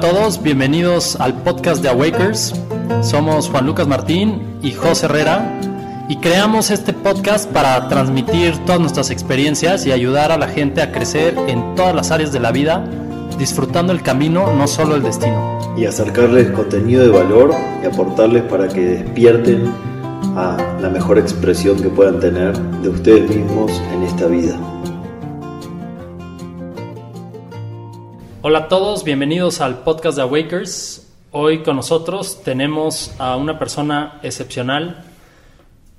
todos, bienvenidos al podcast de Awakers. Somos Juan Lucas Martín y José Herrera y creamos este podcast para transmitir todas nuestras experiencias y ayudar a la gente a crecer en todas las áreas de la vida, disfrutando el camino, no solo el destino. Y acercarles contenido de valor y aportarles para que despierten a la mejor expresión que puedan tener de ustedes mismos en esta vida. Hola a todos, bienvenidos al podcast de Awakers. Hoy con nosotros tenemos a una persona excepcional.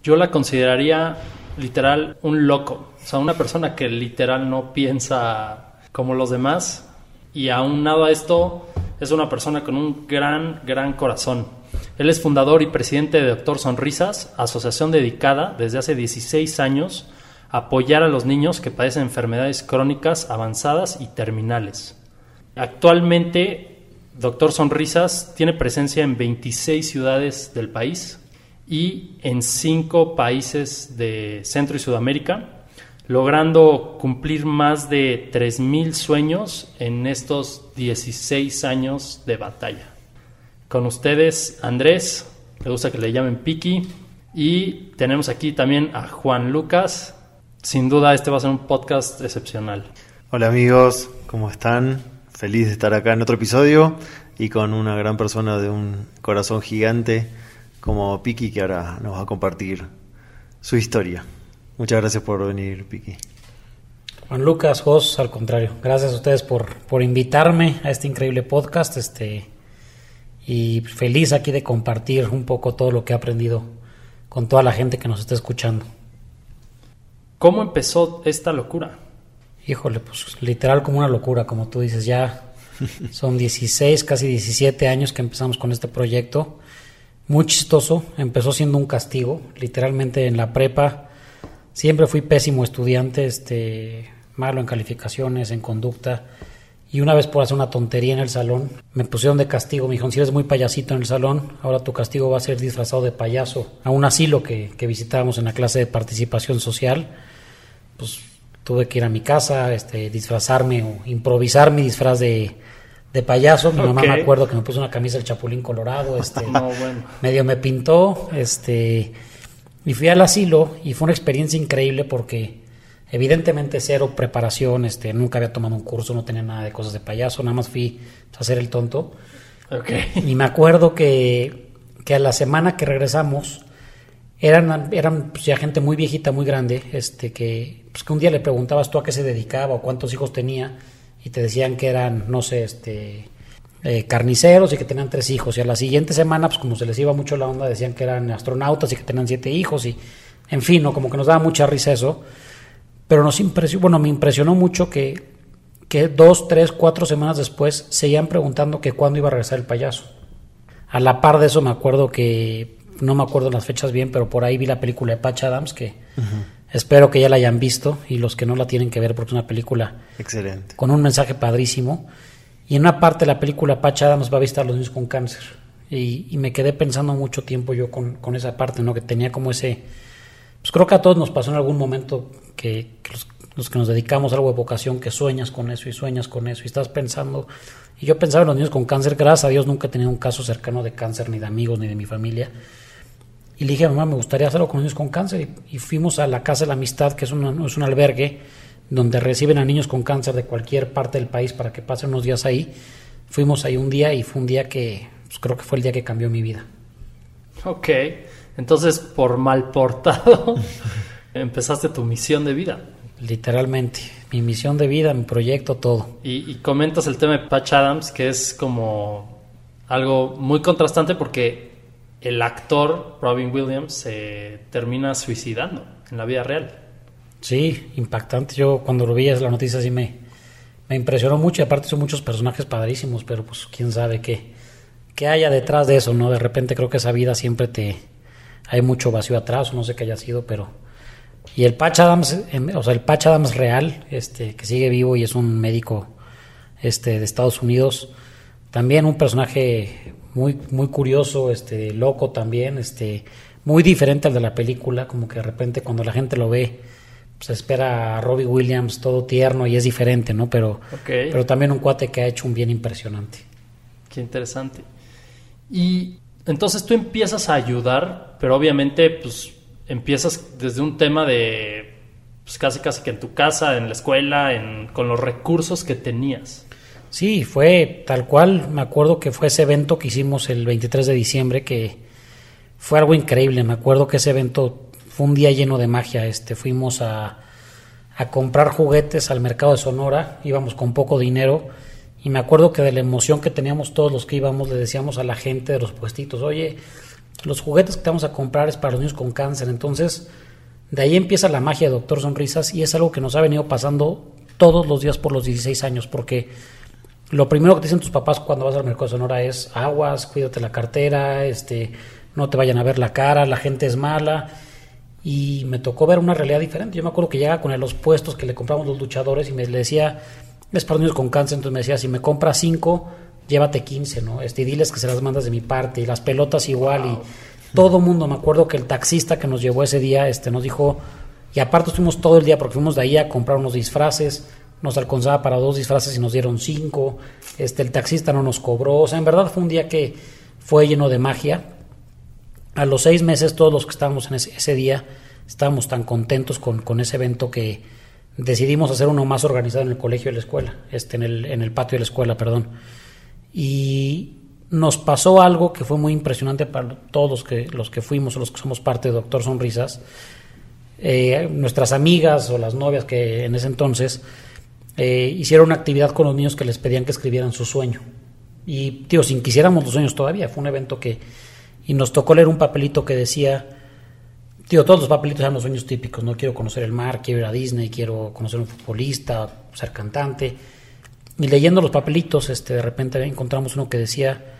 Yo la consideraría literal un loco, o sea, una persona que literal no piensa como los demás y aunado a esto es una persona con un gran, gran corazón. Él es fundador y presidente de Doctor Sonrisas, asociación dedicada desde hace 16 años a apoyar a los niños que padecen enfermedades crónicas avanzadas y terminales. Actualmente, Doctor Sonrisas tiene presencia en 26 ciudades del país y en 5 países de Centro y Sudamérica, logrando cumplir más de 3.000 sueños en estos 16 años de batalla. Con ustedes, Andrés, me gusta que le llamen Piki, y tenemos aquí también a Juan Lucas. Sin duda, este va a ser un podcast excepcional. Hola amigos, ¿cómo están? Feliz de estar acá en otro episodio y con una gran persona de un corazón gigante como Piki que ahora nos va a compartir su historia. Muchas gracias por venir, Piki. Juan Lucas, Jos, al contrario, gracias a ustedes por, por invitarme a este increíble podcast este, y feliz aquí de compartir un poco todo lo que he aprendido con toda la gente que nos está escuchando. ¿Cómo empezó esta locura? Híjole, pues literal como una locura, como tú dices, ya son 16, casi 17 años que empezamos con este proyecto. Muy chistoso, empezó siendo un castigo, literalmente en la prepa. Siempre fui pésimo estudiante, este, malo en calificaciones, en conducta. Y una vez por hacer una tontería en el salón, me pusieron de castigo. Me dijeron, si eres muy payasito en el salón, ahora tu castigo va a ser disfrazado de payaso. A un asilo que, que visitábamos en la clase de participación social. Pues tuve que ir a mi casa, este, disfrazarme o improvisar mi disfraz de, de payaso. Mi mamá me acuerdo que me puso una camisa del Chapulín Colorado, este, medio me pintó, este, y fui al asilo y fue una experiencia increíble porque evidentemente cero preparación, este, nunca había tomado un curso, no tenía nada de cosas de payaso, nada más fui a hacer el tonto. Y me acuerdo que, que a la semana que regresamos, eran, eran pues, ya gente muy viejita, muy grande, este, que, pues, que un día le preguntabas tú a qué se dedicaba o cuántos hijos tenía y te decían que eran, no sé, este, eh, carniceros y que tenían tres hijos. Y a la siguiente semana, pues como se les iba mucho la onda, decían que eran astronautas y que tenían siete hijos y, en fin, ¿no? como que nos daba mucha risa eso. Pero nos impresionó, bueno, me impresionó mucho que, que dos, tres, cuatro semanas después seguían preguntando que cuándo iba a regresar el payaso. A la par de eso me acuerdo que no me acuerdo las fechas bien, pero por ahí vi la película de Patch Adams, que espero que ya la hayan visto y los que no la tienen que ver porque es una película excelente con un mensaje padrísimo. Y en una parte de la película Patch Adams va a visitar a los niños con cáncer. Y, me quedé pensando mucho tiempo yo con, con, esa parte, ¿no? Que tenía como ese... Pues creo que a todos nos pasó en algún momento que, los, los, que nos dedicamos a algo de vocación, que sueñas con eso y sueñas con eso y estás pensando... Y yo pensaba en los niños con cáncer, gracias a Dios nunca he tenido un caso cercano de cáncer, ni de amigos, ni de mi familia y le dije a mamá, me gustaría hacerlo con niños con cáncer. Y, fuimos a la Casa de la Amistad, que es, es un albergue donde reciben a niños con cáncer de cualquier parte del país para que pasen unos días ahí. Fuimos ahí un día y fue un día que pues, creo que fue el día que cambió mi vida. Ok, entonces por mal portado empezaste tu misión de vida. Literalmente, mi misión de vida, mi proyecto, todo. Y, y comentas el tema de Patch Adams, que es como algo muy contrastante porque el actor Robin Williams se termina suicidando en la vida real. Sí, impactante. Yo cuando lo vi la noticia así me, me impresionó mucho y aparte son muchos personajes padrísimos, pero pues quién sabe qué, qué haya detrás de eso, ¿no? De repente creo que esa vida siempre te... Hay mucho vacío atrás, no sé qué haya sido, pero... Y el Patch Adams, em, o sea, el Patch Adams real, este, que sigue vivo y es un médico este, de Estados Unidos, también un personaje muy, muy curioso, este, loco también, este, muy diferente al de la película, como que de repente cuando la gente lo ve, se pues espera a Robbie Williams todo tierno y es diferente, ¿no? Pero, pero también un cuate que ha hecho un bien impresionante. Qué interesante. Y entonces tú empiezas a ayudar, pero obviamente pues empiezas desde un tema de pues, casi casi que en tu casa, en la escuela, en, con los recursos que tenías. Sí, fue tal cual. Me acuerdo que fue ese evento que hicimos el 23 de diciembre que fue algo increíble. Me acuerdo que ese evento fue un día lleno de magia. Este, fuimos a, a comprar juguetes al mercado de Sonora. Íbamos con poco dinero y me acuerdo que de la emoción que teníamos todos los que íbamos le decíamos a la gente de los puestitos, oye, los juguetes que te vamos a comprar es para los niños con cáncer. Entonces, de ahí empieza la magia de Doctor Sonrisas y es algo que nos ha venido pasando todos los días por los 16 años, porque lo primero que te dicen tus papás cuando vas al mercado de Sonora es aguas, cuídate la cartera, este, no te vayan a ver la cara, la gente es mala. Y me tocó ver una realidad diferente. Yo me acuerdo que llegaba con los puestos que le compramos los luchadores y me le decía, es para niños con cáncer, entonces me decía, si me compras 5, llévate 15, ¿no? Este, y diles que se las mandas de mi parte, y las pelotas igual, y todo mundo, me acuerdo que el taxista que nos llevó ese día, este, nos dijo, y aparte estuvimos todo el día porque fuimos de ahí a comprar unos disfraces, nos alcanzaba para dos disfraces y nos dieron cinco, este, el taxista no nos cobró, o sea, en verdad fue un día que fue lleno de magia. A los seis meses, todos los que estábamos en ese, día, estábamos tan contentos con, con, ese evento que decidimos hacer uno más organizado en el colegio de la escuela, este, en, el, en el patio de la escuela, perdón. Y nos pasó algo que fue muy impresionante para todos los que, los que fuimos o los que somos parte de Doctor Sonrisas. Eh, nuestras amigas o las novias que en ese entonces eh, hicieron una actividad con los niños que les pedían que escribieran su sueño. Y, tío, sin quisiéramos los sueños todavía, fue un evento que... Y nos tocó leer un papelito que decía, tío, todos los papelitos eran los sueños típicos, no quiero conocer el mar, quiero ir a Disney, quiero conocer un futbolista, ser cantante. Y leyendo los papelitos, este, de repente encontramos uno que decía,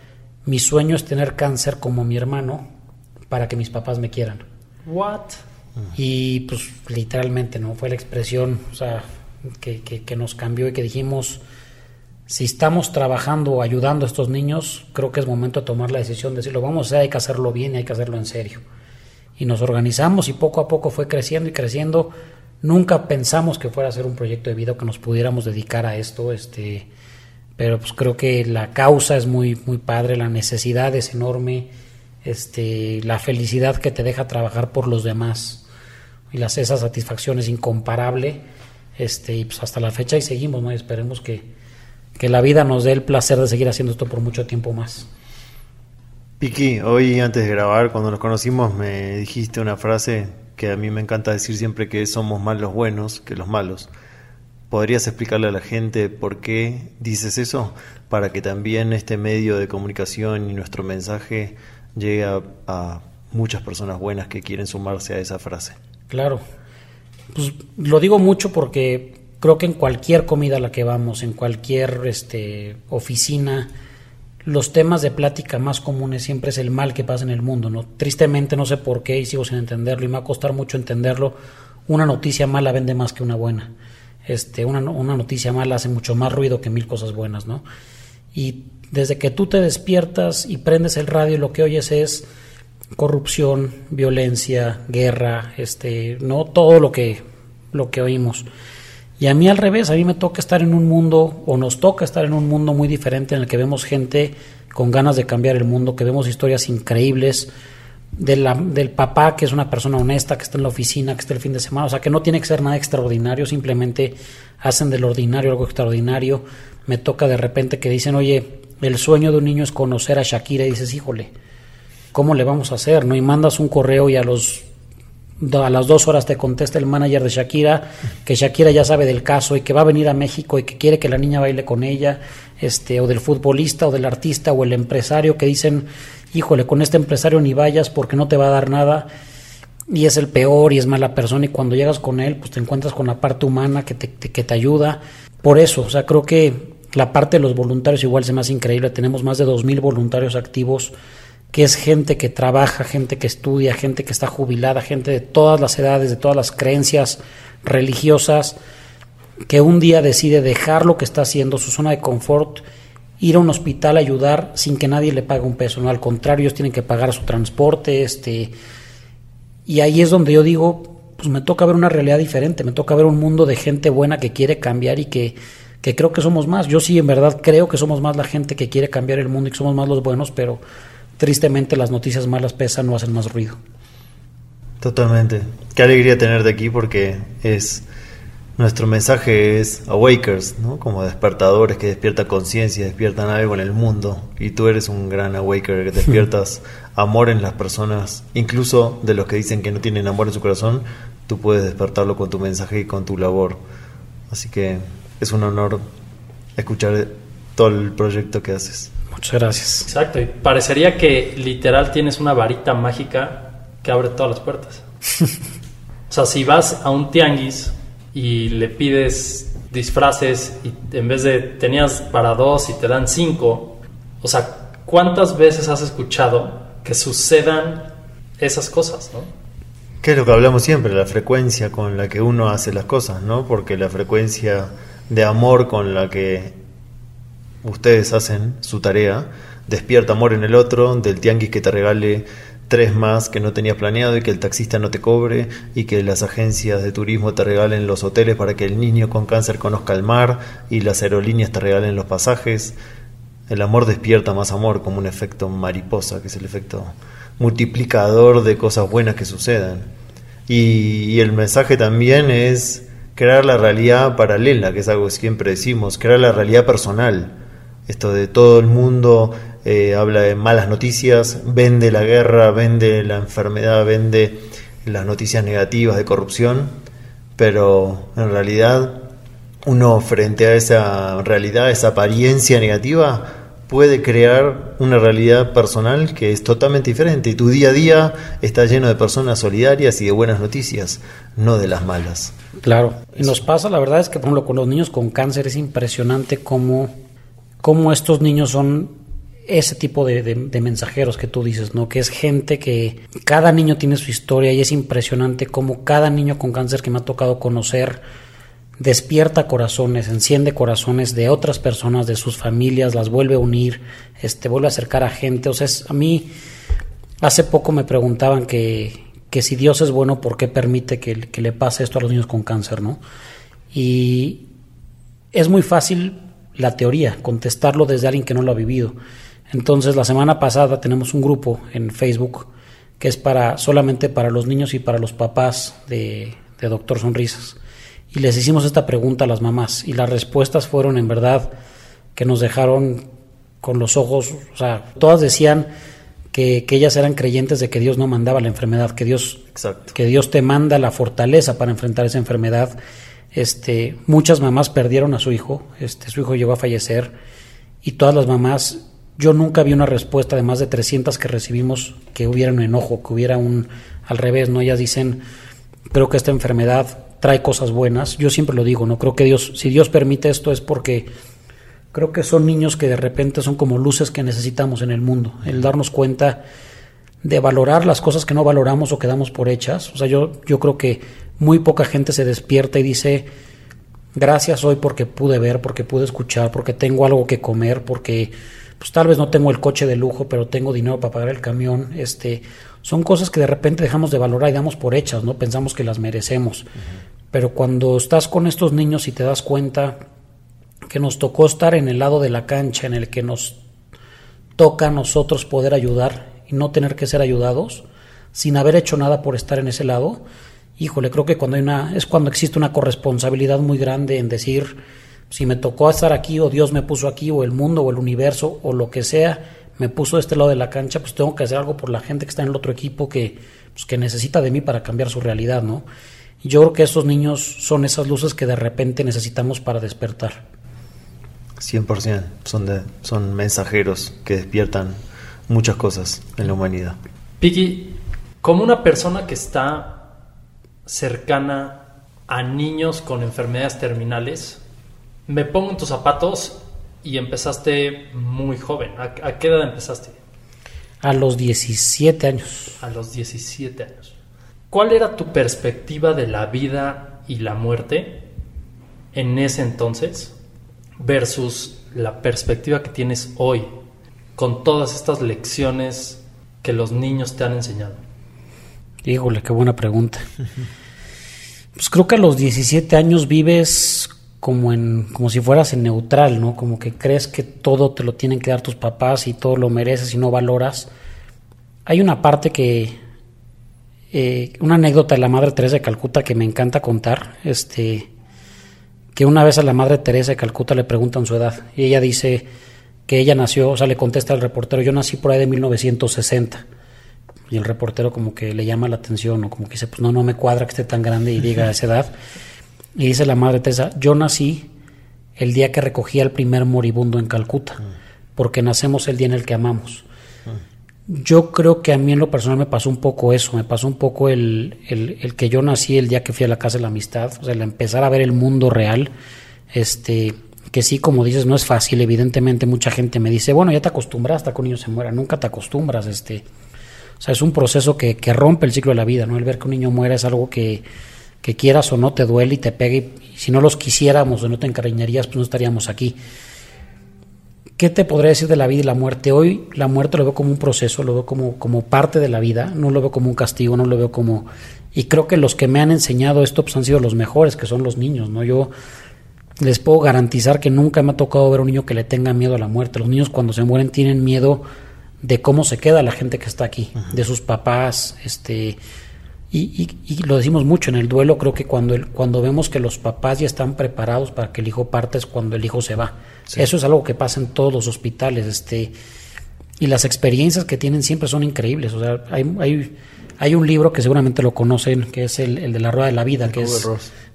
mi sueño es tener cáncer como mi hermano para que mis papás me quieran. What? Y pues literalmente, ¿no? Fue la expresión, o sea, que, nos cambió y que dijimos, si estamos trabajando o ayudando a estos niños, creo que es momento de tomar la decisión de decirlo, vamos a hay que hacerlo bien y hay que hacerlo en serio. Y nos organizamos y poco a poco fue creciendo y creciendo. Nunca pensamos que fuera a ser un proyecto de vida que nos pudiéramos dedicar a esto, este, pero pues creo que la causa es muy, muy padre, la necesidad es enorme, este, la felicidad que te deja trabajar por los demás y las, esa satisfacción es incomparable este, y pues hasta la fecha y seguimos, ¿no? esperemos que, que la vida nos dé el placer de seguir haciendo esto por mucho tiempo más. Piki, hoy antes de grabar, cuando nos conocimos, me dijiste una frase que a mí me encanta decir siempre que somos más los buenos que los malos. ¿Podrías explicarle a la gente por qué dices eso? Para que también este medio de comunicación y nuestro mensaje llegue a, a muchas personas buenas que quieren sumarse a esa frase. Claro, pues lo digo mucho porque creo que en cualquier comida a la que vamos, en cualquier este, oficina, los temas de plática más comunes siempre es el mal que pasa en el mundo, ¿no? Tristemente no sé por qué y sigo sin entenderlo y me va a costar mucho entenderlo. Una noticia mala vende más que una buena. Este, una, una noticia mala hace mucho más ruido que mil cosas buenas, ¿no? Y desde que tú te despiertas y prendes el radio, lo que oyes es corrupción, violencia, guerra, este, no todo lo que, lo que oímos. Y a mí al revés, a mí me toca estar en un mundo, o nos toca estar en un mundo muy diferente en el que vemos gente con ganas de cambiar el mundo, que vemos historias increíbles del papá que es una persona honesta, que está en la oficina, que está el fin de semana, o sea, que no tiene que ser nada extraordinario, simplemente hacen del ordinario algo extraordinario. Me toca de repente que dicen, oye, el sueño de un niño es conocer a Shakira y dices, híjole, ¿cómo le vamos a hacer? ¿No? Y mandas un correo y a los a las dos horas te contesta el manager de Shakira que Shakira ya sabe del caso y que va a venir a México y que quiere que la niña baile con ella, este, o del futbolista o del artista o el empresario que dicen, híjole, con este empresario ni vayas porque no te va a dar nada y es el peor y es mala persona y cuando llegas con él pues te encuentras con la parte humana que te, que te ayuda. Por eso, o sea, creo que la parte de los voluntarios igual me hace increíble. Tenemos más de 2.000 voluntarios activos que es gente que trabaja, gente que estudia, gente que está jubilada, gente de todas las edades, de todas las creencias religiosas, que un día decide dejar lo que está haciendo, su zona de confort, ir a un hospital a ayudar sin que nadie le pague un peso, no, al contrario, ellos tienen que pagar su transporte, este, y ahí es donde yo digo, pues me toca ver una realidad diferente, me toca ver un mundo de gente buena que quiere cambiar y que que creo que somos más. Yo sí, en verdad, creo que somos más la gente que quiere cambiar el mundo y que somos más los buenos, pero tristemente las noticias malas pesan, no hacen más ruido. Totalmente. Qué alegría tenerte aquí porque es nuestro mensaje es awakers, ¿no? Como despertadores que despiertan conciencia, despiertan algo en el mundo. Y tú eres un gran awaker que despiertas amor en las personas, incluso de los que dicen que no tienen amor en su corazón, tú puedes despertarlo con tu mensaje y con tu labor. Así que es un honor escuchar todo el proyecto que haces. Muchas gracias. Exacto, y parecería que literal tienes una varita mágica que abre todas las puertas. o sea, si vas a un tianguis y le pides disfraces y en vez de tenías para dos y te dan cinco, o sea, ¿cuántas veces has escuchado que sucedan esas cosas, no? ¿Qué es lo que hablamos siempre? La frecuencia con la que uno hace las cosas, ¿no? Porque la frecuencia de amor con la que ustedes hacen su tarea despierta amor en el otro, del tianguis que te regale tres más que no tenías planeado y que el taxista no te cobre y que las agencias de turismo te regalen los hoteles para que el niño con cáncer conozca el mar y las aerolíneas te regalen los pasajes. El amor despierta más amor como un efecto mariposa, que es el efecto multiplicador de cosas buenas que sucedan. Y, el mensaje también es crear la realidad paralela, que es algo que siempre decimos, crear la realidad personal. Esto de todo el mundo eh, habla de malas noticias, vende la guerra, vende la enfermedad, vende las noticias negativas de corrupción, pero en realidad uno frente a esa realidad, esa apariencia negativa, puede crear una realidad personal que es totalmente diferente y tu día a día está lleno de personas solidarias y de buenas noticias, no de las malas. Claro, y nos pasa, la verdad es que por ejemplo con los niños con cáncer es impresionante cómo, cómo estos niños son ese tipo de, mensajeros que tú dices, ¿no? Que es gente que cada niño tiene su historia y es impresionante cómo cada niño con cáncer que me ha tocado conocer despierta corazones, enciende corazones de otras personas, de sus familias, las vuelve a unir, este, vuelve a acercar a gente. O sea, a mí hace poco me preguntaban que, que si Dios es bueno, ¿por qué permite que, que le pase esto a los niños con cáncer, no? Y es muy fácil la teoría, contestarlo desde alguien que no lo ha vivido. Entonces la semana pasada tenemos un grupo en Facebook que es para solamente para los niños y para los papás de, de Doctor Sonrisas. Y les hicimos esta pregunta a las mamás y las respuestas fueron en verdad que nos dejaron con los ojos, o sea, todas decían que, que, ellas eran creyentes de que Dios no mandaba la enfermedad, que Dios, que Dios te manda la fortaleza para enfrentar esa enfermedad. Este, muchas mamás perdieron a su hijo, este, su hijo llegó a fallecer y todas las mamás yo nunca vi una respuesta de más de 300 que recibimos que hubiera un enojo, que hubiera un al revés, ¿no? Ellas dicen, creo que esta enfermedad trae cosas buenas. Yo siempre lo digo, ¿no? Creo que Dios, si Dios permite esto es porque creo que son niños que de repente son como luces que necesitamos en el mundo. El darnos cuenta de valorar las cosas que no valoramos o que damos por hechas. O sea, yo, yo creo que muy poca gente se despierta y dice, gracias hoy porque pude ver, porque pude escuchar, porque tengo algo que comer, porque pues tal vez no tengo el coche de lujo, pero tengo dinero para pagar el camión, este, son cosas que de repente dejamos de valorar y damos por hechas, ¿no? Pensamos que las merecemos. Pero cuando estás con estos niños y te das cuenta que nos tocó estar en el lado de la cancha en el que nos toca a nosotros poder ayudar y no tener que ser ayudados, sin haber hecho nada por estar en ese lado, híjole, creo que cuando hay una, es cuando existe una corresponsabilidad muy grande en decir, si me tocó estar aquí o Dios me puso aquí o el mundo o el universo o lo que sea me puso de este lado de la cancha, pues tengo que hacer algo por la gente que está en el otro equipo que, pues, que necesita de mí para cambiar su realidad, ¿no? Y yo creo que estos niños son esas luces que de repente necesitamos para despertar. 100%, son, de, son mensajeros que despiertan muchas cosas en la humanidad. Piki, como una persona que está cercana a niños con enfermedades terminales, me pongo en tus zapatos y empezaste muy joven. ¿A, qué edad empezaste? A los 17 años. A los 17 años. ¿Cuál era tu perspectiva de la vida y la muerte en ese entonces versus la perspectiva que tienes hoy con todas estas lecciones que los niños te han enseñado? Híjole, qué buena pregunta. Pues creo que a los 17 años vives como en como si fueras en neutral, ¿no? Como que crees que todo te lo tienen que dar tus papás y todo lo mereces y no valoras. Hay una parte que eh, una anécdota de la Madre Teresa de Calcuta que me encanta contar, este que una vez a la Madre Teresa de Calcuta le preguntan su edad y ella dice que ella nació, o sea, le contesta al reportero, yo nací por ahí de 1960. Y el reportero como que le llama la atención o como que dice, pues no, no me cuadra que esté tan grande y diga esa edad. Y dice la madre Teresa, yo nací el día que recogí al primer moribundo en Calcuta, porque nacemos el día en el que amamos. Yo creo que a mí en lo personal me pasó un poco eso, me pasó un poco el, el, el, que yo nací el día que fui a la Casa de la Amistad, o sea, el empezar a ver el mundo real, este, que sí, como dices, no es fácil, evidentemente mucha gente me dice, bueno, ya te acostumbras hasta que un niño se muera, nunca te acostumbras, este, o sea, es un proceso que, que rompe el ciclo de la vida, ¿no? El ver que un niño muera es algo que, que quieras o no te duele y te pega y, si no los quisiéramos o no te encariñarías, pues no estaríamos aquí. ¿Qué te podría decir de la vida y la muerte? Hoy la muerte lo veo como un proceso, lo veo como, como parte de la vida, no lo veo como un castigo, no lo veo como... Y creo que los que me han enseñado esto pues han sido los mejores, que son los niños, ¿no? Yo les puedo garantizar que nunca me ha tocado ver a un niño que le tenga miedo a la muerte. Los niños cuando se mueren tienen miedo de cómo se queda la gente que está aquí, de sus papás, este... Y, y, y, lo decimos mucho en el duelo, creo que cuando, el, cuando vemos que los papás ya están preparados para que el hijo parte es cuando el hijo se va. Sí. Eso es algo que pasa en todos los hospitales. Este, y las experiencias que tienen siempre son increíbles. O sea, hay, hay, hay un libro que seguramente lo conocen, que es el, el de la Rueda de la Vida, el que es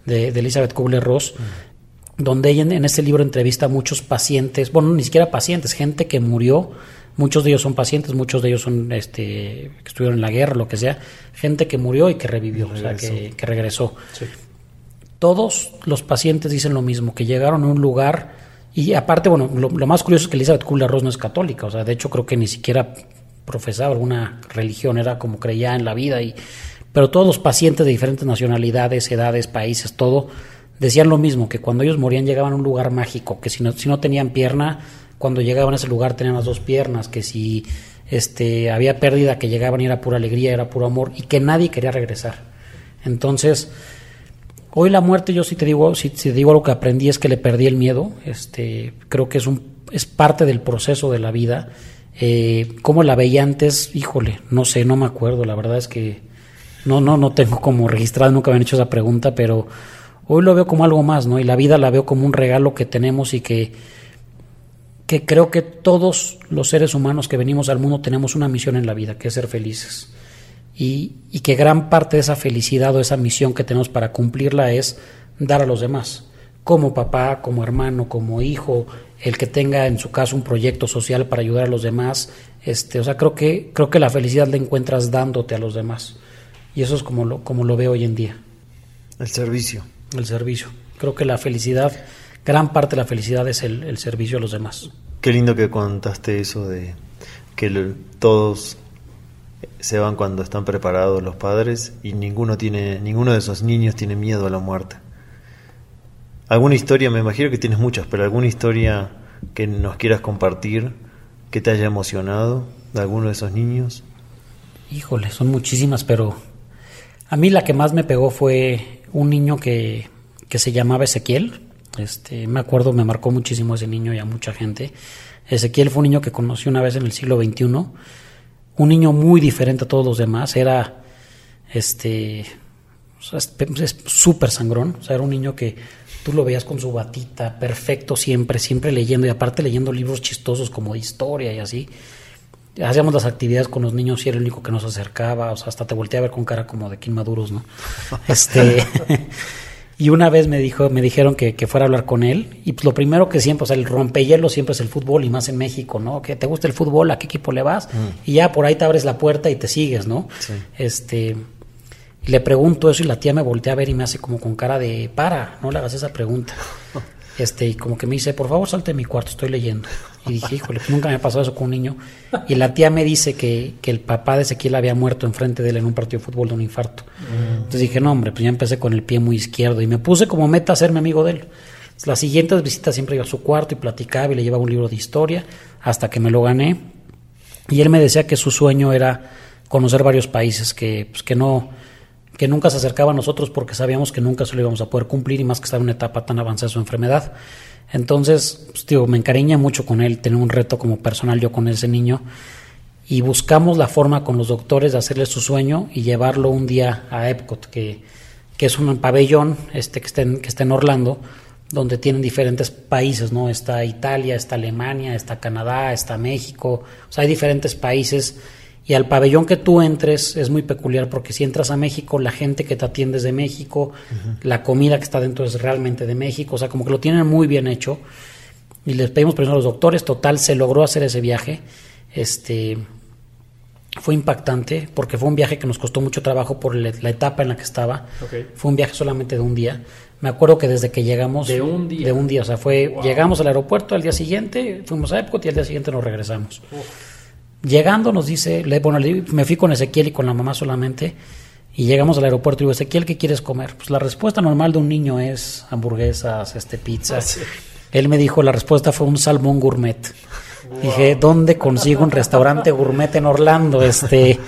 de, de, Elizabeth Kubler-Ross, mm. donde ella en, en este libro entrevista a muchos pacientes, bueno, ni siquiera pacientes, gente que murió Muchos de ellos son pacientes, muchos de ellos son este, que estuvieron en la guerra, lo que sea, gente que murió y que revivió, o sea, que, que regresó. Sí. Todos los pacientes dicen lo mismo, que llegaron a un lugar y aparte, bueno, lo, lo más curioso es que Elizabeth Kubler-Ross no es católica, o sea, de hecho creo que ni siquiera profesaba alguna religión, era como creía en la vida y pero todos los pacientes de diferentes nacionalidades, edades, países, todo decían lo mismo, que cuando ellos morían llegaban a un lugar mágico, que si no, si no tenían pierna cuando llegaban a ese lugar tenían las dos piernas, que si este, había pérdida, que llegaban y era pura alegría, era puro amor, y que nadie quería regresar. Entonces, hoy la muerte, yo sí te digo, si, te digo algo que aprendí es que le perdí el miedo, este, creo que es, un, es parte del proceso de la vida. Eh, ¿Cómo la veía antes? Híjole, no sé, no me acuerdo, la verdad es que no, no, no tengo como registrado, nunca me han hecho esa pregunta, pero hoy lo veo como algo más, ¿no? Y la vida la veo como un regalo que tenemos y que que creo que todos los seres humanos que venimos al mundo tenemos una misión en la vida, que es ser felices. Y, y, que gran parte de esa felicidad o esa misión que tenemos para cumplirla es dar a los demás, como papá, como hermano, como hijo, el que tenga en su caso un proyecto social para ayudar a los demás. Este, o sea, creo que, creo que la felicidad la encuentras dándote a los demás. Y eso es como lo, como lo veo hoy en día. El servicio. El servicio. Creo que la felicidad gran parte de la felicidad es el, el, servicio a los demás. Qué lindo que contaste eso de que el, todos se van cuando están preparados los padres y ninguno tiene ninguno de esos niños tiene miedo a la muerte. ¿Alguna historia, me imagino que tienes muchas, pero alguna historia que nos quieras compartir que te haya emocionado de alguno de esos niños? Híjole, son muchísimas, pero a mí la que más me pegó fue un niño que, que se llamaba Ezequiel, este, me acuerdo, me marcó muchísimo ese niño y a mucha gente. Ezequiel fue un niño que conocí una vez en el siglo XXI, un niño muy diferente a todos los demás, era este es súper sangrón, o sea, era un niño que tú lo veías con su batita, perfecto siempre, siempre leyendo, y aparte leyendo libros chistosos como de historia y así. Hacíamos las actividades con los niños y era el único que nos acercaba, o sea, hasta te volteé a ver con cara como de inmaduros, ¿no? Este Y una vez me dijo, me dijeron que, que, fuera a hablar con él. Y pues lo primero que siempre, o sea, el rompehielo siempre es el fútbol y más en México, ¿no? Que te gusta el fútbol, ¿a qué equipo le vas? Mm. Y ya por ahí te abres la puerta y te sigues, ¿no? Sí. Este, le pregunto eso y la tía me voltea a ver y me hace como con cara de, para, no le hagas esa pregunta. Este, y como que me dice, por favor salte de mi cuarto, estoy leyendo. Y dije, híjole, nunca me ha pasado eso con un niño. Y la tía me dice que, que el papá de Ezequiel había muerto enfrente de él en un partido de fútbol de un infarto. Mm. Entonces dije, no, hombre, pues ya empecé con el pie muy izquierdo y me puse como meta a mi amigo de él. Las siguientes visitas siempre iba a su cuarto y platicaba y le llevaba un libro de historia hasta que me lo gané. Y él me decía que su sueño era conocer varios países, que, pues, que no que nunca se acercaba a nosotros porque sabíamos que nunca se lo íbamos a poder cumplir y más que estaba en una etapa tan avanzada de su enfermedad. Entonces, pues, me encariña mucho con él, tener un reto como personal yo con ese niño y buscamos la forma con los doctores de hacerle su sueño y llevarlo un día a Epcot, que, que es un pabellón este, que, está en, que en Orlando, donde tienen diferentes países, ¿no? Está Italia, está Alemania, está Canadá, está México, hay diferentes países y al pabellón que tú entres es muy peculiar porque si entras a México, la gente que te atiende es de México, la comida que está dentro es realmente de México, o sea, como que lo tienen muy bien hecho. Y les pedimos permiso a los doctores, total, se logró hacer ese viaje. Este fue impactante porque fue un viaje que nos costó mucho trabajo por la, etapa en la que estaba. Fue un viaje solamente de un día. Me acuerdo que desde que llegamos de un día, de un día, o sea, fue llegamos al aeropuerto al día siguiente, fuimos a Epcot y al día siguiente nos regresamos. Llegando nos dice, bueno, me fui con Ezequiel y con la mamá solamente y llegamos al aeropuerto y digo, Ezequiel, ¿qué quieres comer? Pues la respuesta normal de un niño es hamburguesas, este, pizza. Ah, Él me dijo, la respuesta fue un salmón gourmet. Dije, ¿dónde consigo un restaurante gourmet en Orlando? Este,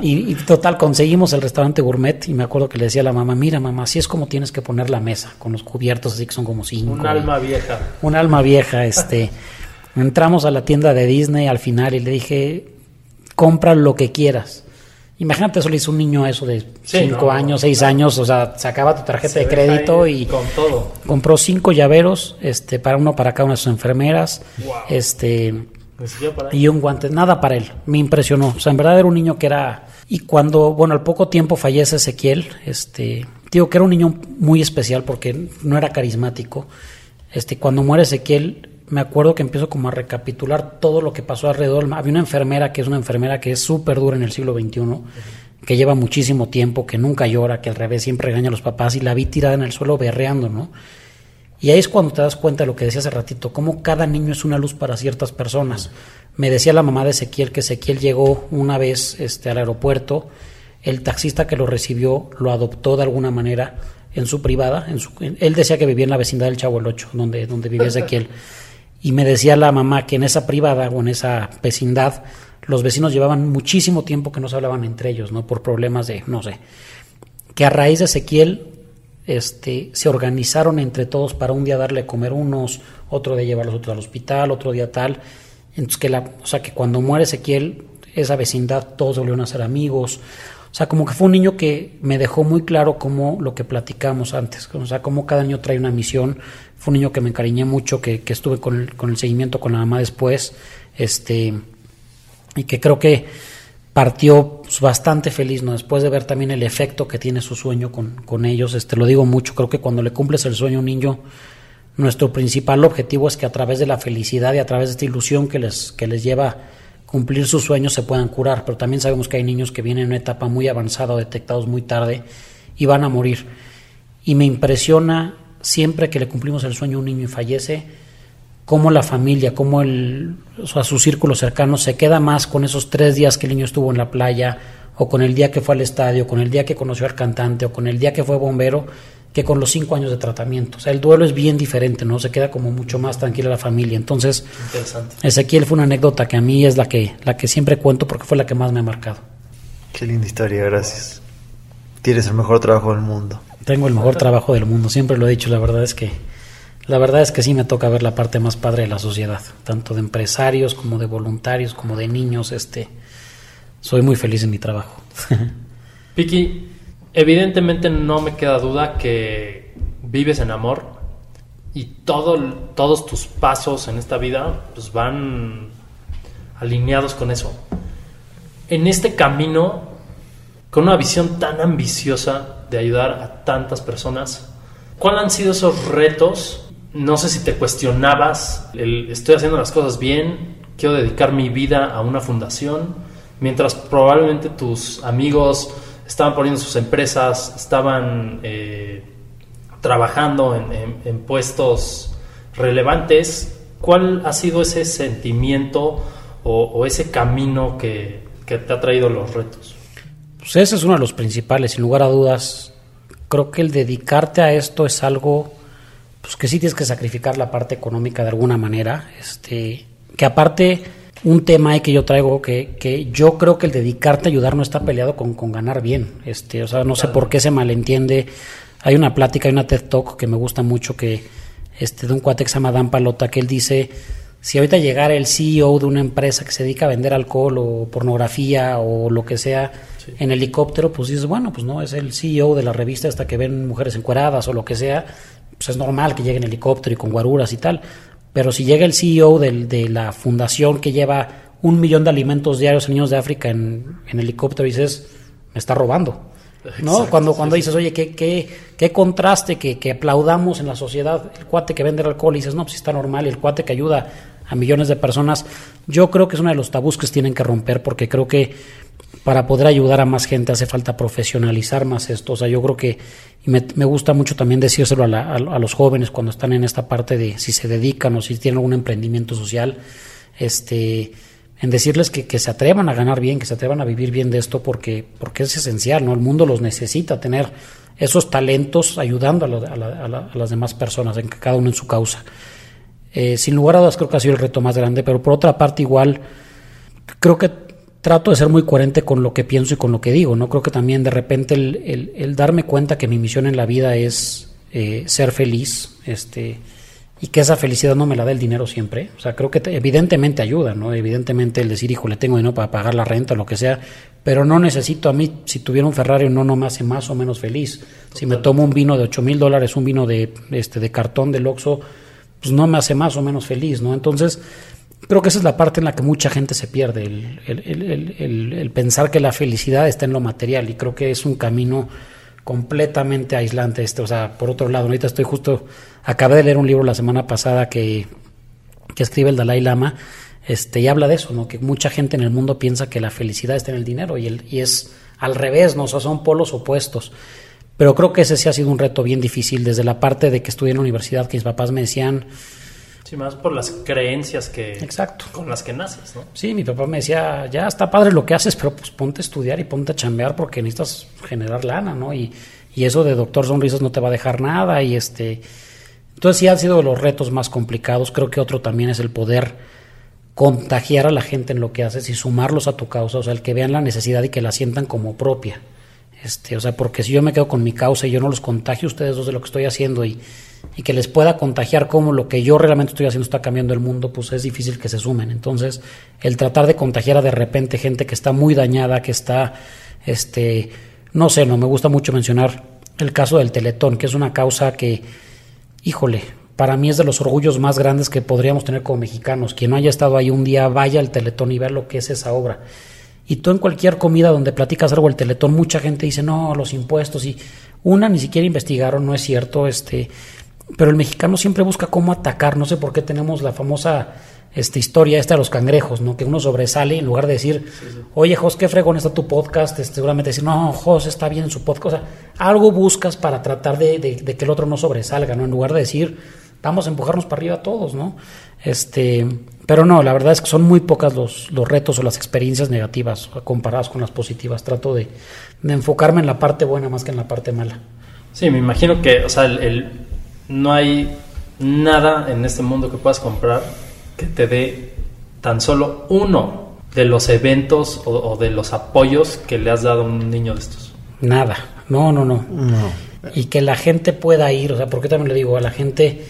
y, total, conseguimos el restaurante gourmet y me acuerdo que le decía a la mamá, mira mamá, así es como tienes que poner la mesa, con los cubiertos así que son como cinco. Un alma vieja. Un alma vieja, este. Entramos a la tienda de Disney al final y le dije, compra lo que quieras. Imagínate, eso le hizo un niño eso de 5 años, 6 años, o sea, sacaba tu tarjeta de crédito y con todo. compró cinco llaveros, este, para uno para cada una de sus enfermeras, este y un guante, nada para él. Me impresionó. O sea, en verdad era un niño que era y cuando, bueno, al poco tiempo fallece Ezequiel, este, digo que era un niño muy especial porque no era carismático. Este, cuando muere Ezequiel, me acuerdo que empiezo como a recapitular todo lo que pasó alrededor. Había una enfermera que es una enfermera que es súper dura en el siglo XXI, que lleva muchísimo tiempo, que nunca llora, que al revés siempre regaña a los papás y la vi tirada en el suelo berreando, ¿no? Y ahí es cuando te das cuenta de lo que decía hace ratito, cómo cada niño es una luz para ciertas personas. Me decía la mamá de Ezequiel que Ezequiel llegó una vez este, al aeropuerto, el taxista que lo recibió lo adoptó de alguna manera en su privada. En su, él decía que vivía en la vecindad del Chavo el Ocho, donde, donde vivía Ezequiel. Y me decía la mamá que en esa privada o en esa vecindad los vecinos llevaban muchísimo tiempo que no se hablaban entre ellos, ¿no? Por problemas de, no sé. Que a raíz de Ezequiel este, se organizaron entre todos para un día darle a comer unos, otro día llevar los otros al hospital, otro día tal. Entonces que la, o sea que cuando muere Ezequiel, esa vecindad todos volvieron a ser amigos. O sea, como que fue un niño que me dejó muy claro como lo que platicamos antes, o sea, como cada niño trae una misión. Fue un niño que me encariñé mucho, que, que estuve con el, con el seguimiento con la mamá después, este, y que creo que partió pues, bastante feliz, ¿no? Después de ver también el efecto que tiene su sueño con, con ellos, este, lo digo mucho, creo que cuando le cumples el sueño a un niño, nuestro principal objetivo es que a través de la felicidad y a través de esta ilusión que les, que les lleva cumplir sus sueños se puedan curar, pero también sabemos que hay niños que vienen en una etapa muy avanzada detectados muy tarde y van a morir. Y me impresiona siempre que le cumplimos el sueño a un niño y fallece, cómo la familia, cómo el, o sea, su círculo cercano se queda más con esos tres días que el niño estuvo en la playa, o con el día que fue al estadio, con el día que conoció al cantante, o con el día que fue bombero, que con los cinco años de tratamiento. O sea, el duelo es bien diferente, ¿no? Se queda como mucho más tranquila la familia. Entonces, Ezequiel fue una anécdota que a mí es la que, la que siempre cuento porque fue la que más me ha marcado. Qué linda historia, gracias. Tienes el mejor trabajo del mundo. Tengo el mejor trabajo del mundo, siempre lo he dicho, la verdad es que la verdad es que sí me toca ver la parte más padre de la sociedad, tanto de empresarios como de voluntarios, como de niños, este soy muy feliz en mi trabajo. Piki, evidentemente no me queda duda que vives en amor y todo, todos tus pasos en esta vida pues van alineados con eso. En este camino, con una visión tan ambiciosa de ayudar a tantas personas, ¿cuáles han sido esos retos? No sé si te cuestionabas, el, estoy haciendo las cosas bien, quiero dedicar mi vida a una fundación, mientras probablemente tus amigos estaban poniendo sus empresas, estaban eh, trabajando en, puestos relevantes. ¿Cuál ha sido ese sentimiento o, ese camino que, te ha traído los retos? Pues ese es uno de los principales, sin lugar a dudas. Creo que el dedicarte a esto es algo pues que sí tienes que sacrificar la parte económica de alguna manera, este, que aparte un tema ahí que yo traigo que, que yo creo que el dedicarte a ayudar no está peleado con, con ganar bien. Este, o sea, no sé por qué se malentiende. Hay una plática, hay una TED Talk que me gusta mucho que este de un cuate que Dan Palota que él dice si ahorita llegara el CEO de una empresa que se dedica a vender alcohol o pornografía o lo que sea en helicóptero, pues dices, bueno, pues no, es el CEO de la revista hasta que ven mujeres encueradas o lo que sea, pues es normal que llegue en helicóptero y con guaruras y tal. Pero si llega el CEO de la fundación que lleva un millón de alimentos diarios a niños de África en, helicóptero, dices, me está robando. ¿no? cuando cuando dices, oye, qué, qué, qué contraste que, que, aplaudamos en la sociedad el cuate que vende alcohol y dices, no, pues está normal, y el cuate que ayuda a millones de personas, yo creo que es uno de los tabús que tienen que romper porque creo que para poder ayudar a más gente hace falta profesionalizar más esto. O sea, yo creo que y me, gusta mucho también decírselo a, a, los jóvenes cuando están en esta parte de si se dedican o si tienen algún emprendimiento social, este, en decirles que, que, se atrevan a ganar bien, que se atrevan a vivir bien de esto porque, porque es esencial, ¿no? El mundo los necesita tener esos talentos ayudando a, a, las demás personas, en cada uno en su causa. Eh, sin lugar a dudas creo que ha sido el reto más grande, pero por otra parte igual creo que trato de ser muy coherente con lo que pienso y con lo que digo, ¿no? Creo que también de repente el, el, darme cuenta que mi misión en la vida es eh, ser feliz, este, y que esa felicidad no me la da el dinero siempre. O sea, creo que evidentemente ayuda, ¿no? Evidentemente el decir, hijo, le tengo dinero para pagar la renta o lo que sea, pero no necesito a mí, si tuviera un Ferrari, no, no me hace más o menos feliz. Si me tomo un vino de 8 mil dólares, un vino de, este, de cartón del Oxxo, pues no me hace más o menos feliz, ¿no? Entonces, Creo que esa es la parte en la que mucha gente se pierde, el, pensar que la felicidad está en lo material y creo que es un camino completamente aislante este, o sea, por otro lado, ahorita estoy justo, acabé de leer un libro la semana pasada que, que escribe el Dalai Lama, este, y habla de eso, ¿no? Que mucha gente en el mundo piensa que la felicidad está en el dinero y, el, y es al revés, ¿no? O sea, son polos opuestos. Pero creo que ese sí ha sido un reto bien difícil desde la parte de que estudié en la universidad, que mis papás me decían, Sí, más por las creencias que Exacto. con las que naces, ¿no? Sí, mi papá me decía, ya está padre lo que haces, pero pues ponte a estudiar y ponte a chambear porque necesitas generar lana, ¿no? Y, y eso de doctor sonrisas no te va a dejar nada y este... Entonces sí han sido los retos más complicados. Creo que otro también es el poder contagiar a la gente en lo que haces y sumarlos a tu causa, o sea, el que vean la necesidad y que la sientan como propia. Este, o sea, porque si yo me quedo con mi causa y yo no los contagio a ustedes dos de lo que estoy haciendo y, y que les pueda contagiar cómo lo que yo realmente estoy haciendo está cambiando el mundo, pues es difícil que se sumen. Entonces, el tratar de contagiar a de repente gente que está muy dañada, que está, este, no sé, no me gusta mucho mencionar el caso del Teletón, que es una causa que, híjole, para mí es de los orgullos más grandes que podríamos tener como mexicanos. Quien no haya estado ahí un día, vaya al Teletón y vea lo que es esa obra. Y tú en cualquier comida donde platicas algo del Teletón, mucha gente dice, no, los impuestos y una ni siquiera investigaron, no es cierto, este, pero el mexicano siempre busca cómo atacar, no sé por qué tenemos la famosa esta historia esta de los cangrejos, ¿no? Que uno sobresale en lugar de decir, oye, Jos, qué fregón está tu podcast, este, seguramente decir, no, Jos está bien en su podcast, o sea, algo buscas para tratar de, de, que el otro no sobresalga, ¿no? En lugar de decir, vamos a empujarnos para arriba todos, ¿no? Este, pero no, la verdad es que son muy pocas los, los retos o las experiencias negativas comparadas con las positivas. Trato de, de, enfocarme en la parte buena más que en la parte mala. Sí, me imagino que, o sea, el no hay nada en este mundo que puedas comprar que te dé tan solo uno de los eventos o, de los apoyos que le has dado a un niño de estos. Nada, no, no, no, Y que la gente pueda ir, o sea, porque también le digo a la gente,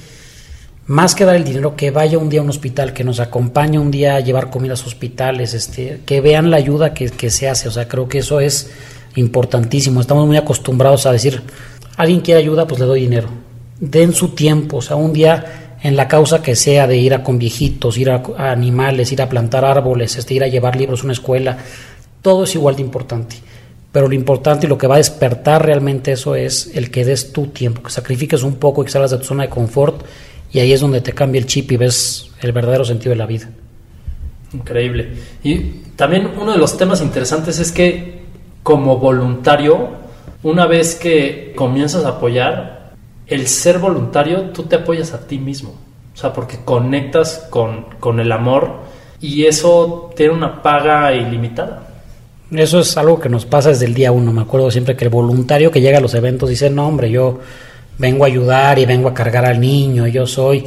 más que dar el dinero, que vaya un día a un hospital, que nos acompañe un día a llevar comida a los hospitales, este, que vean la ayuda que, que se hace, o sea, creo que eso es importantísimo. Estamos muy acostumbrados a decir, alguien quiere ayuda, pues le doy dinero den su tiempo, o sea, un día en la causa que sea de ir a con viejitos, ir a, animales, ir a plantar árboles, este, ir a llevar libros a una escuela, todo es igual de importante. Pero lo importante y lo que va a despertar realmente eso es el que des tu tiempo, que sacrifiques un poco y que salgas de tu zona de confort y ahí es donde te cambia el chip y ves el verdadero sentido de la vida. Increíble. Y también uno de los temas interesantes es que como voluntario, una vez que comienzas a apoyar, el ser voluntario, tú te apoyas a ti mismo. O sea, porque conectas con, con el amor y eso tiene una paga ilimitada. Eso es algo que nos pasa desde el día uno. Me acuerdo siempre que el voluntario que llega a los eventos dice, no, hombre, yo vengo a ayudar y vengo a cargar al niño, yo soy...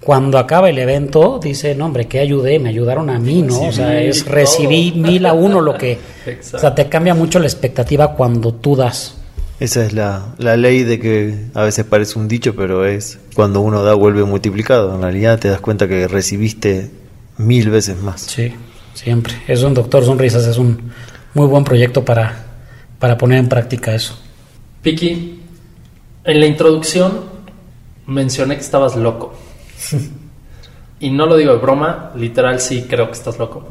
cuando acaba el evento, dice, no, hombre, que ayudé, me ayudaron a mí, ¿no? o sea, es recibí mil a uno lo que... o sea, te cambia mucho la expectativa cuando tú das. Esa es la, la ley de que a veces parece un dicho, pero es cuando uno da vuelve multiplicado. En realidad te das cuenta que recibiste mil veces más. Sí, siempre. Es un doctor sonrisas, es un muy buen proyecto para, para poner en práctica eso. Piki, en la introducción mencioné que estabas loco. y no lo digo de broma, literal sí creo que estás loco.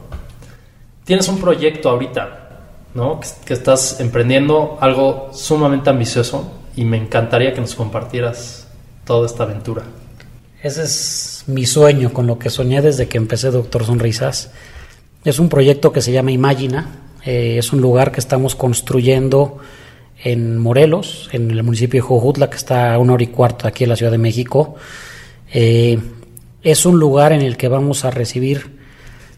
Tienes un proyecto ahorita, ¿no? Que, estás emprendiendo algo sumamente ambicioso y me encantaría que nos compartieras toda esta aventura. Ese es mi sueño, con lo que soñé desde que empecé Doctor Sonrisas. Es un proyecto que se llama Imagina. Eh, es un lugar que estamos construyendo en Morelos, en el municipio de Jojutla, que está a una hora y cuarto aquí en la Ciudad de México. Eh, es un lugar en el que vamos a recibir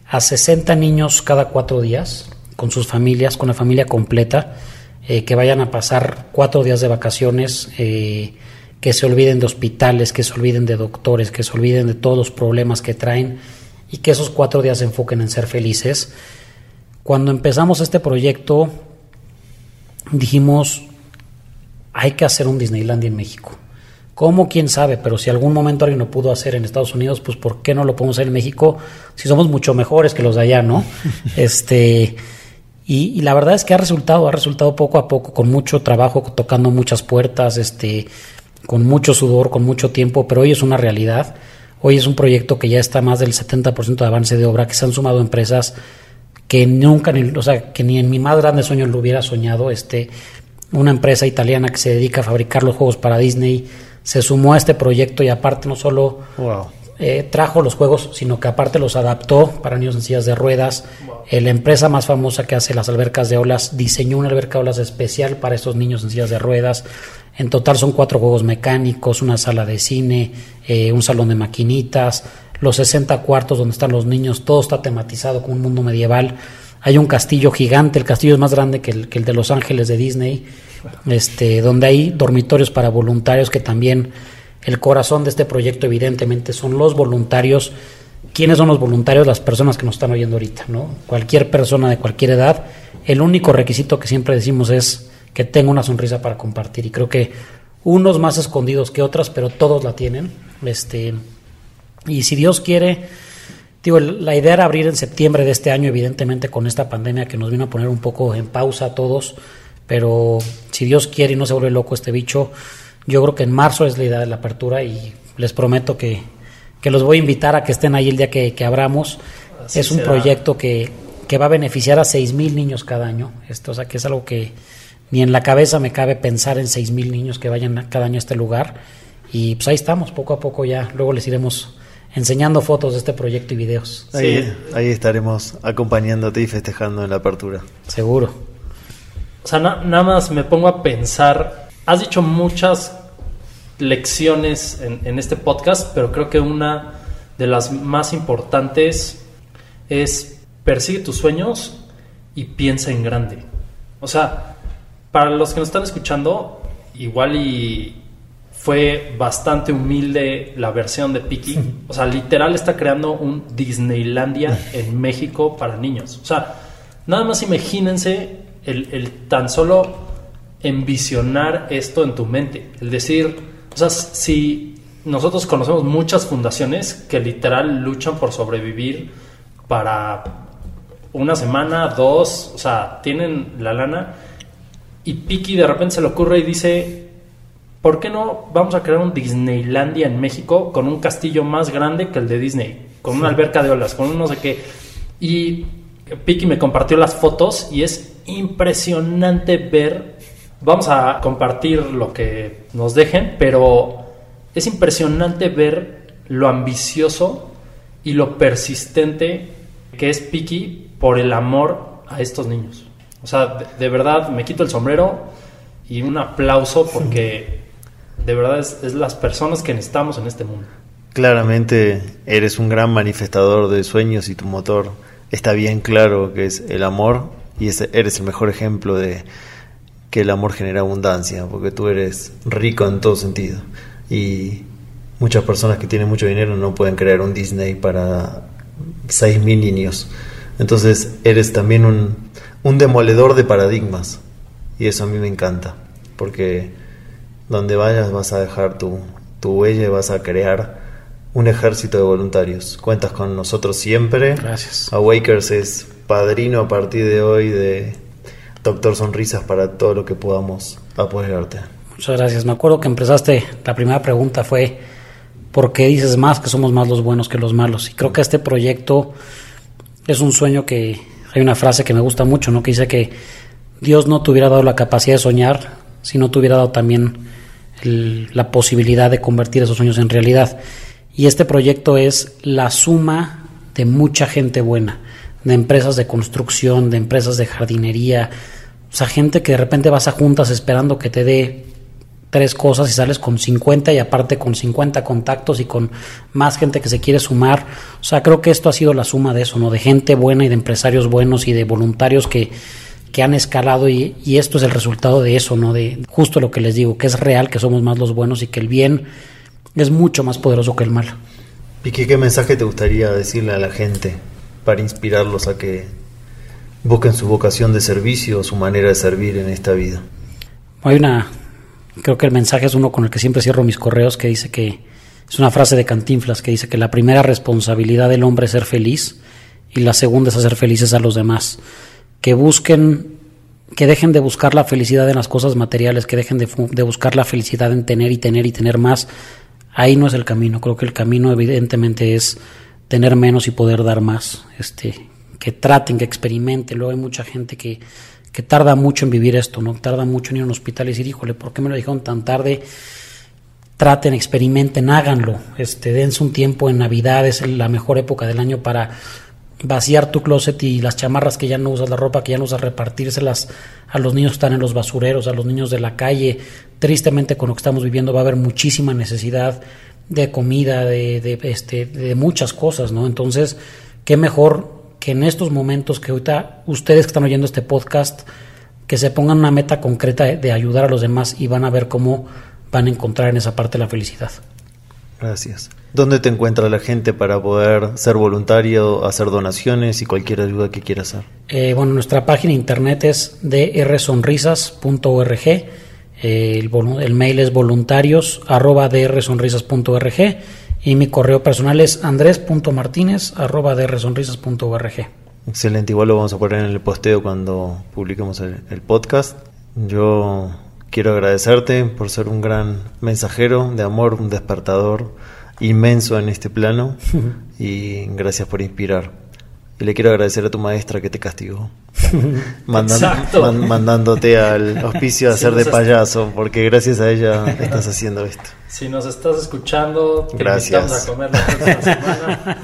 a 60 niños cada cuatro días, con sus familias, con la familia completa, eh, que vayan a pasar cuatro días de vacaciones, eh, que se olviden de hospitales, que se olviden de doctores, que se olviden de todos los problemas que traen y que esos cuatro días se enfoquen en ser felices. Cuando empezamos este proyecto, dijimos, hay que hacer un Disneylandia en México. ¿Cómo? ¿Quién sabe? Pero si algún momento alguien lo pudo hacer en Estados Unidos, pues ¿por qué no lo podemos hacer en México si somos mucho mejores que los de allá, ¿no? este, y, la verdad es que ha resultado, ha resultado poco a poco, con mucho trabajo, tocando muchas puertas, este, con mucho sudor, con mucho tiempo, pero hoy es una realidad. Hoy es un proyecto que ya está más del 70% de avance de obra, que se han sumado empresas que nunca, ni, o sea, que ni en mi más grande sueño lo hubiera soñado. Este, una empresa italiana que se dedica a fabricar los juegos para Disney se sumó a este proyecto y aparte no solo eh, trajo los juegos, sino que aparte los adaptó para niños en sillas de ruedas. Eh, la empresa más famosa que hace las albercas de olas diseñó una alberca de olas especial para estos niños en sillas de ruedas. En total son cuatro juegos mecánicos, una sala de cine, eh, un salón de maquinitas, los 60 cuartos donde están los niños, todo está tematizado como un mundo medieval. Hay un castillo gigante, el castillo es más grande que el, que el de Los Ángeles de Disney este, donde hay dormitorios para voluntarios que también el corazón de este proyecto evidentemente son los voluntarios. ¿Quiénes son los voluntarios? Las personas que nos están oyendo ahorita, ¿no? Cualquier persona de cualquier edad. El único requisito que siempre decimos es que tenga una sonrisa para compartir y creo que unos más escondidos que otras, pero todos la tienen. Este, y si Dios quiere, digo, la idea era abrir en septiembre de este año, evidentemente con esta pandemia que nos vino a poner un poco en pausa a todos pero si Dios quiere y no se vuelve loco este bicho, yo creo que en marzo es la idea de la apertura y les prometo que, los voy a invitar a que estén ahí el día que, abramos. es un proyecto que, va a beneficiar a seis mil niños cada año. Esto, o sea, que es algo que ni en la cabeza me cabe pensar en seis mil niños que vayan cada año a este lugar. Y pues ahí estamos, poco a poco ya. Luego les iremos enseñando fotos de este proyecto y videos. Ahí, ahí estaremos acompañándote y festejando en la apertura. Seguro. O sea, nada más me pongo a pensar, has dicho muchas lecciones en, este podcast, pero creo que una de las más importantes es persigue tus sueños y piensa en grande. O sea, para los que nos están escuchando, igual y fue bastante humilde la versión de Piki. O sea, literal está creando un Disneylandia en México para niños. O sea, nada más imagínense el, tan solo envisionar esto en tu mente, el decir, o sea, si nosotros conocemos muchas fundaciones que literal luchan por sobrevivir para una semana, dos, o sea, tienen la lana y Piki de repente se le ocurre y dice, ¿por qué no vamos a crear un Disneylandia en México con un castillo más grande que el de Disney, con una alberca de olas, con un no sé qué? Y Piki me compartió las fotos y es impresionante ver. Vamos a compartir lo que nos dejen, pero es impresionante ver lo ambicioso y lo persistente que es Piki por el amor a estos niños. O sea, de, verdad me quito el sombrero y un aplauso porque de verdad es, las personas que necesitamos en este mundo. Claramente eres un gran manifestador de sueños y tu motor está bien claro que es el amor y eres el mejor ejemplo de que el amor genera abundancia, porque tú eres rico en todo sentido. Y muchas personas que tienen mucho dinero no pueden crear un Disney para 6.000 niños. Entonces eres también un, un demoledor de paradigmas. Y eso a mí me encanta, porque donde vayas vas a dejar tu, tu huella y vas a crear un ejército de voluntarios. Cuentas con nosotros siempre. Gracias. Awakers es padrino a partir de hoy de Doctor Sonrisas para todo lo que podamos apoyarte. Muchas gracias. Me acuerdo que empezaste, la primera pregunta fue, ¿por qué dices más que somos más los buenos que los malos? Y creo que este proyecto es un sueño que, hay una frase que me gusta mucho, ¿no? Que dice que Dios no te hubiera dado la capacidad de soñar si no te hubiera dado también el, la posibilidad de convertir esos sueños en realidad. Y este proyecto es la suma de mucha gente buena, de empresas de construcción, de empresas de jardinería, o sea, gente que de repente vas a juntas esperando que te dé tres cosas y sales con 50 y aparte con 50 contactos y con más gente que se quiere sumar. O sea, creo que esto ha sido la suma de eso, ¿no? De gente buena y de empresarios buenos y de voluntarios que, que han escalado y, y esto es el resultado de eso, ¿no? De justo lo que les digo, que es real, que somos más los buenos y que el bien es mucho más poderoso que el mal. Piqui, ¿qué mensaje te gustaría decirle a la gente para inspirarlos a que busquen su vocación de servicio o su manera de servir en esta vida? Hay una, creo que el mensaje es uno con el que siempre cierro mis correos, que dice que es una frase de Cantinflas que dice que la primera responsabilidad del hombre es ser feliz y la segunda es hacer felices a los demás. Que busquen, que dejen de buscar la felicidad en las cosas materiales, que dejen de, de buscar la felicidad en tener y tener y tener más. Ahí no es el camino. Creo que el camino evidentemente es tener menos y poder dar más. Este, que traten, que experimenten. Luego hay mucha gente que, que tarda mucho en vivir esto, ¿no? Tarda mucho en ir a un hospital y decir, híjole, ¿por qué me lo dijeron tan tarde? Traten, experimenten, háganlo. Este, dense un tiempo en Navidad, es la mejor época del año para vaciar tu closet y las chamarras que ya no usas, la ropa que ya no usas, repartírselas a los niños que están en los basureros, a los niños de la calle. Tristemente con lo que estamos viviendo va a haber muchísima necesidad de comida, de, de, este, de muchas cosas, ¿no? Entonces, qué mejor que en estos momentos que ahorita ustedes que están oyendo este podcast, que se pongan una meta concreta de, de ayudar a los demás y van a ver cómo van a encontrar en esa parte la felicidad. Gracias. ¿Dónde te encuentra la gente para poder ser voluntario, hacer donaciones y cualquier ayuda que quiera hacer? Eh, bueno, nuestra página de internet es drsonrisas.org. Eh, el, mail es voluntarios arroba drsonrisas.org y mi correo personal es andres.martinez arroba drsonrisas.org. Excelente, igual lo vamos a poner en el posteo cuando publiquemos el, el podcast. Yo quiero agradecerte por ser un gran mensajero de amor, un despertador inmenso en este plano y gracias por inspirar. Y le quiero agradecer a tu maestra que te castigó, man- mandándote al hospicio a hacer de payaso, porque gracias a ella estás haciendo esto. Si nos estás escuchando, te Gracias. invitamos a comer la próxima semana.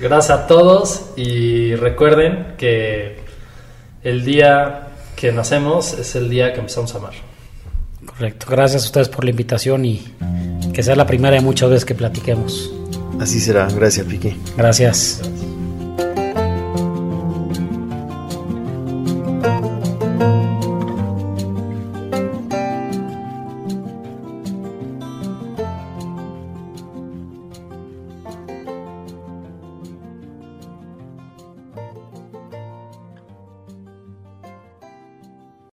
Gracias a todos y recuerden que el día que nacemos es el día que empezamos a amar. Correcto. Gracias a ustedes por la invitación y que sea la primera de muchas veces que platiquemos. Así será, gracias Piqui. Gracias. Gracias.